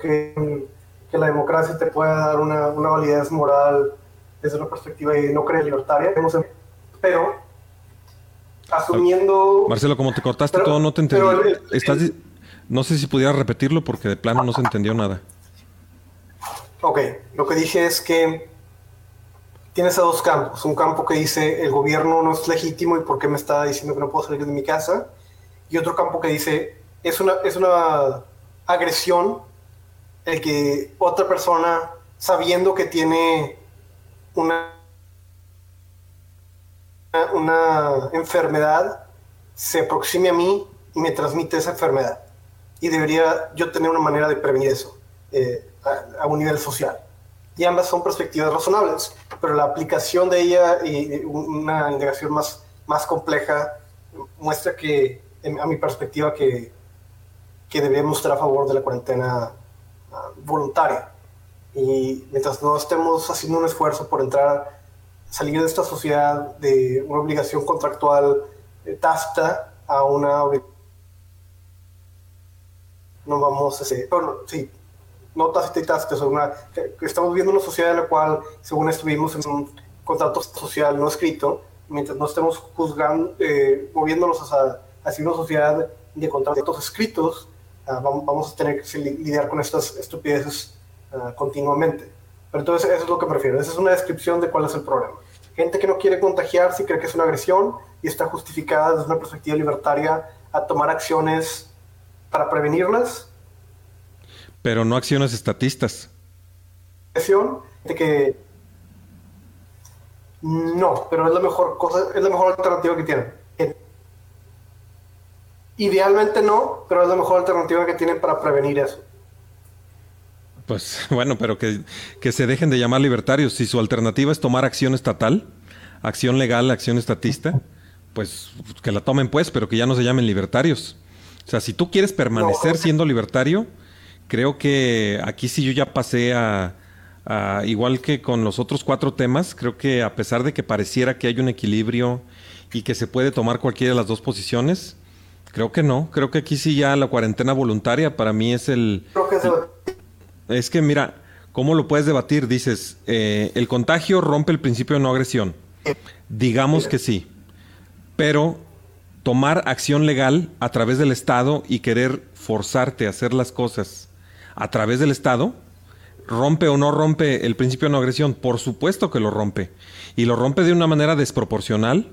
que, que la democracia te pueda dar una, una, validez moral desde una perspectiva de no creer libertaria, pero asumiendo... Marcelo, como te cortaste todo, no te entendí. Estás, no sé si pudieras repetirlo porque de plano no se entendió nada. Ok, lo que dije es que tienes a dos campos. Un campo que dice el gobierno no es legítimo y por qué me está diciendo que no puedo salir de mi casa. Y otro campo que dice es una, es una agresión el que otra persona, sabiendo que tiene una, una enfermedad, se aproxime a mí y me transmite esa enfermedad. Y debería yo tener una manera de prevenir eso eh, a, a, un nivel social. Y ambas son perspectivas razonables, pero la aplicación de ella y una indagación más, más compleja muestra que, a mi perspectiva, que, que deberíamos estar a favor de la cuarentena voluntaria. Y mientras no estemos haciendo un esfuerzo por entrar, salir de esta sociedad de una obligación contractual eh, tácita a una no vamos a hacer, bueno, sí, no tácita y tácita, una, estamos viendo una sociedad en la cual, según estuvimos en un contrato social no escrito, mientras no estemos juzgando, eh, moviéndonos hacia, hacia una sociedad de contratos escritos, Ah, vamos, a tener que lidiar con estas estupideces uh, continuamente. Pero entonces eso es lo que prefiero. Esa es una descripción de cuál es el problema. Gente que no quiere contagiarse y cree que es una agresión y está justificada desde una perspectiva libertaria a tomar acciones para prevenirlas. Pero no acciones estatistas. De que no, pero es la mejor cosa, es la mejor alternativa que tienen. Idealmente no, pero es la mejor alternativa que tienen para prevenir eso. Pues bueno, pero que, se dejen de llamar libertarios. Si su alternativa es tomar acción estatal, acción legal, acción estatista, pues que la tomen pues, pero que ya no se llamen libertarios. O sea, si tú quieres permanecer siendo libertario, creo que aquí sí yo ya pasé a, a, igual que con los otros cuatro temas, creo que a pesar de que pareciera que hay un equilibrio y que se puede tomar cualquiera de las dos posiciones, Creo que no. Creo que aquí sí ya la cuarentena voluntaria para mí es el... Creo que es... que mira, ¿cómo lo puedes debatir? Dices, eh, el contagio rompe el principio de no agresión. Digamos que sí. Pero tomar acción legal a través del Estado y querer forzarte a hacer las cosas a través del Estado, ¿rompe o no rompe el principio de no agresión? Por supuesto que lo rompe. Y lo rompe de una manera desproporcional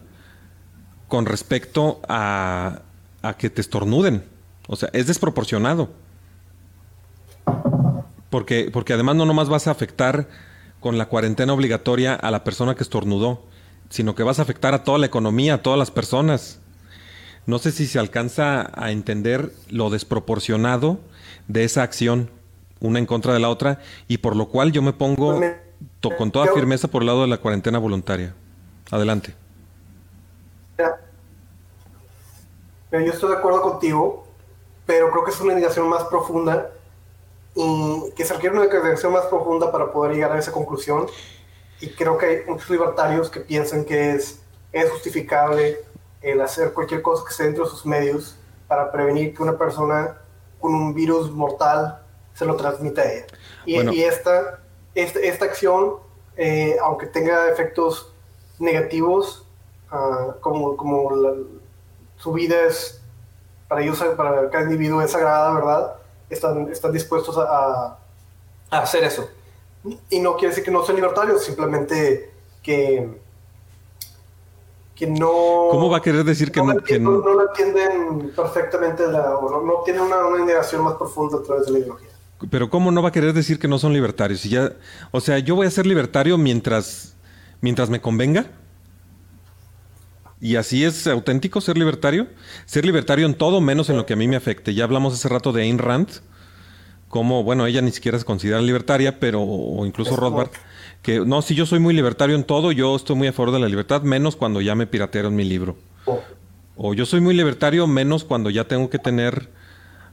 con respecto a a que te estornuden. O sea, es desproporcionado. Porque, porque además no nomás vas a afectar con la cuarentena obligatoria a la persona que estornudó, sino que vas a afectar a toda la economía, a todas las personas. No sé si se alcanza a entender lo desproporcionado de esa acción, una en contra de la otra, y por lo cual yo me pongo con toda firmeza por el lado de la cuarentena voluntaria. Adelante yo estoy de acuerdo contigo, pero creo que es una indicación más profunda y que se requiere una indicación más profunda para poder llegar a esa conclusión. Y creo que hay muchos libertarios que piensan que es, es justificable el hacer cualquier cosa que esté dentro de sus medios para prevenir que una persona con un virus mortal se lo transmita a ella. Y, esta, esta, esta, acción, eh, aunque tenga efectos negativos, uh, como, como la, su vida es, para ellos, para cada individuo es sagrada, ¿verdad? Están, están dispuestos a, a hacer eso. Y no quiere decir que no sean libertarios, simplemente que, que no... ¿Cómo va a querer decir que no? No, que no, lo entienden perfectamente, la, no, no, tienen una, una indagación más profunda a través de la ideología. Pero ¿cómo no va a querer decir que no son libertarios? Si ya, o sea, yo voy a ser libertario mientras, mientras me convenga. ¿Y así es auténtico ser libertario? Ser libertario en todo menos en lo que a mí me afecte. Ya hablamos hace rato de Ayn Rand, como, bueno, ella ni siquiera se considera libertaria, pero, o incluso Rothbard, que no, si yo soy muy libertario en todo, yo estoy muy a favor de la libertad, menos cuando ya me piratearon mi libro. O yo soy muy libertario, menos cuando ya tengo que tener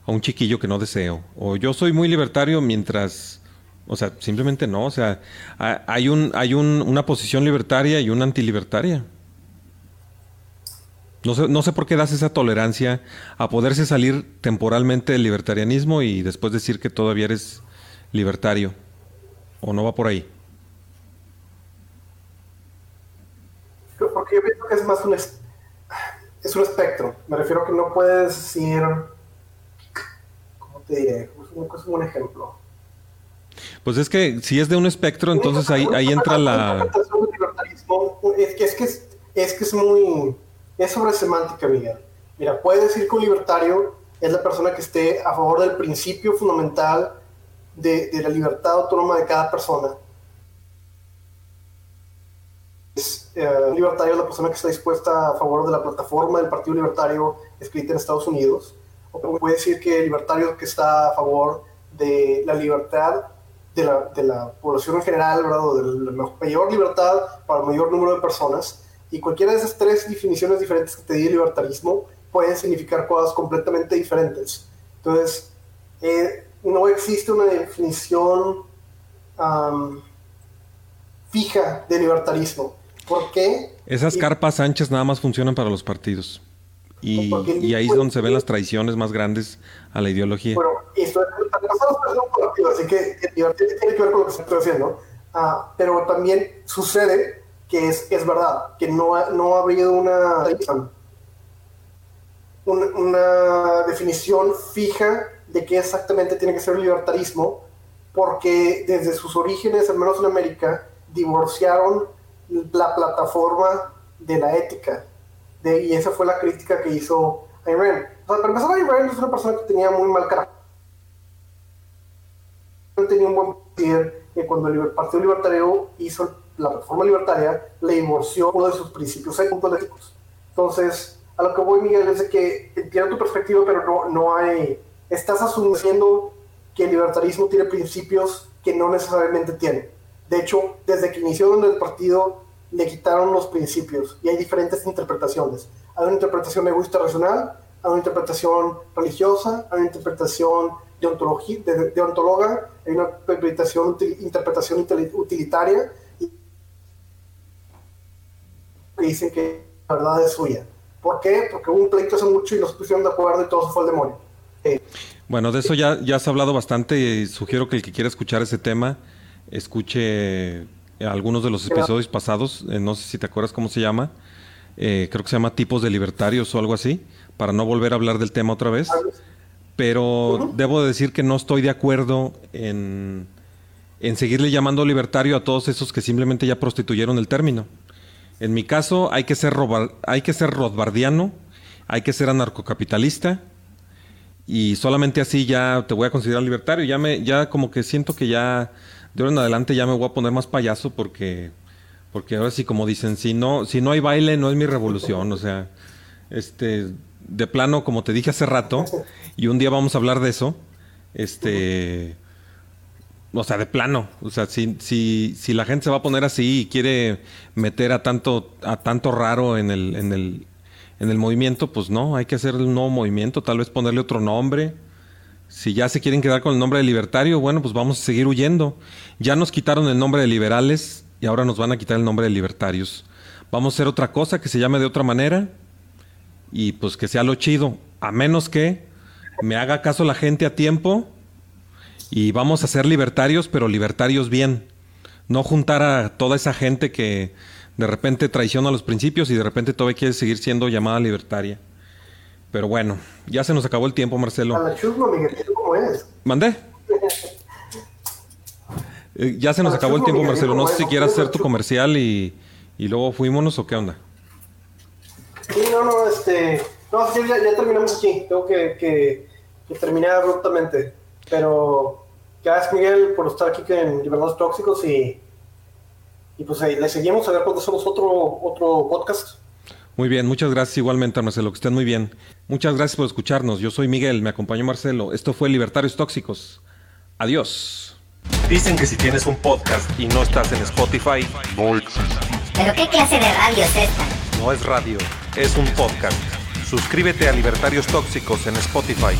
a un chiquillo que no deseo. O yo soy muy libertario mientras... O sea, simplemente no. O sea, hay, un, hay un, una posición libertaria y una antilibertaria. No sé, no sé por qué das esa tolerancia a poderse salir temporalmente del libertarianismo y después decir que todavía eres libertario. ¿O no va por ahí? Porque yo pienso que es más un, es, un espectro. Me refiero a que no puedes decir, ¿cómo te diré? Es un, ejemplo. Pues es que si es de un espectro, entonces ahí, ahí entra la... Es que es, que es, es que es muy... Es sobre semántica, Miguel. Mira, puedes decir que un libertario es la persona que esté a favor del principio fundamental de, de la libertad autónoma de cada persona es, eh, libertario es la persona que está dispuesta a favor de la plataforma del Partido Libertario escrita en Estados Unidos. O puede decir que el libertario que está a favor de la libertad de la, de la población en general, ¿verdad? O de la mayor libertad para el mayor número de personas. Y cualquiera de esas tres definiciones diferentes que te di libertarismo pueden significar cosas completamente diferentes. Entonces, eh, no existe una definición fija de libertarismo. ¿Por qué? Esas carpas anchas nada más funcionan para los partidos. Y, y ahí es donde se ven las traiciones más grandes a la ideología. Bueno, es partido, así que tiene que ver con lo que estoy diciendo. Ah, pero también sucede que es, es verdad, que no, no ha habido una, una definición fija de qué exactamente tiene que ser el libertarismo, porque desde sus orígenes, al menos en América, divorciaron la plataforma de la ética. De, y esa fue la crítica que hizo Ayn. O sea, para empezar, Ayn es una persona que tenía muy mal carácter. Tenía un buen decir que cuando el Partido Libertario hizo la plataforma libertaria, le divorció uno de sus principios éticos. Entonces, a lo que voy, Miguel, es de que entiendo tu perspectiva, pero no, no hay. Estás asumiendo que el libertarismo tiene principios que no necesariamente tiene. De hecho, desde que inició el partido, le quitaron los principios y hay diferentes interpretaciones. Hay una interpretación egoísta racional, hay una interpretación religiosa, hay una interpretación de, ontología, de, ontologa, hay una interpretación, interpretación utilitaria que dicen que la verdad es suya. ¿Por qué? Porque hubo un pleito hace mucho y los pusieron de acuerdo y todo fue al demonio. Bueno, de eso ya, ya has hablado bastante y sugiero que el que quiera escuchar ese tema escuche algunos de los episodios pasados, eh, no sé si te acuerdas cómo se llama, eh, creo que se llama tipos de libertarios o algo así, para no volver a hablar del tema otra vez. Pero debo decir que no estoy de acuerdo en, en seguirle llamando libertario a todos esos que simplemente ya prostituyeron el término. En mi caso hay que ser, hay que ser rodbardiano, hay que ser anarcocapitalista y solamente así ya te voy a considerar libertario. Ya, me, ya como que siento que ya de ahora en adelante ya me voy a poner más payaso porque, porque ahora sí, como dicen, si no, si no hay baile, no es mi revolución. O sea, este, de plano, como te dije hace rato, y un día vamos a hablar de eso, este, o sea, de plano, o sea, si, si, si la gente se va a poner así y quiere meter a tanto, a tanto raro en el, en el, en el movimiento, pues no, hay que hacer un nuevo movimiento, tal vez ponerle otro nombre si ya se quieren quedar con el nombre de libertario, bueno, pues vamos a seguir huyendo. Ya nos quitaron el nombre de liberales y ahora nos van a quitar el nombre de libertarios. Vamos a hacer otra cosa que se llame de otra manera y pues que sea lo chido. A menos que me haga caso la gente a tiempo y vamos a ser libertarios, pero libertarios bien. No juntar a toda esa gente que de repente traiciona los principios y de repente todavía quiere seguir siendo llamada libertaria. Pero bueno, ya se nos acabó el tiempo, Marcelo. A la chusma, Miguel, ¿cómo es? ¿Mandé? Eh, ya se nos acabó el tiempo, Marcelo. No sé si quieras hacer tu comercial y, y luego fuímonos o qué onda. Sí, no, no, este. No, sí, ya, ya terminamos aquí. Tengo que, que, que, terminar abruptamente. Pero gracias, Miguel, por estar aquí en Libertades Tóxicos y. Y pues ahí le seguimos a ver cuándo hacemos otro, otro podcast. Muy bien, muchas gracias igualmente, Marcelo, que estén muy bien. Muchas gracias por escucharnos. Yo soy Miguel, me acompañó Marcelo. Esto fue Libertarios Tóxicos. Adiós. Dicen que si tienes un podcast y no estás en Spotify, no existe. ¿Pero qué clase de radio es esta? No es radio, es un podcast. Suscríbete a Libertarios Tóxicos en Spotify.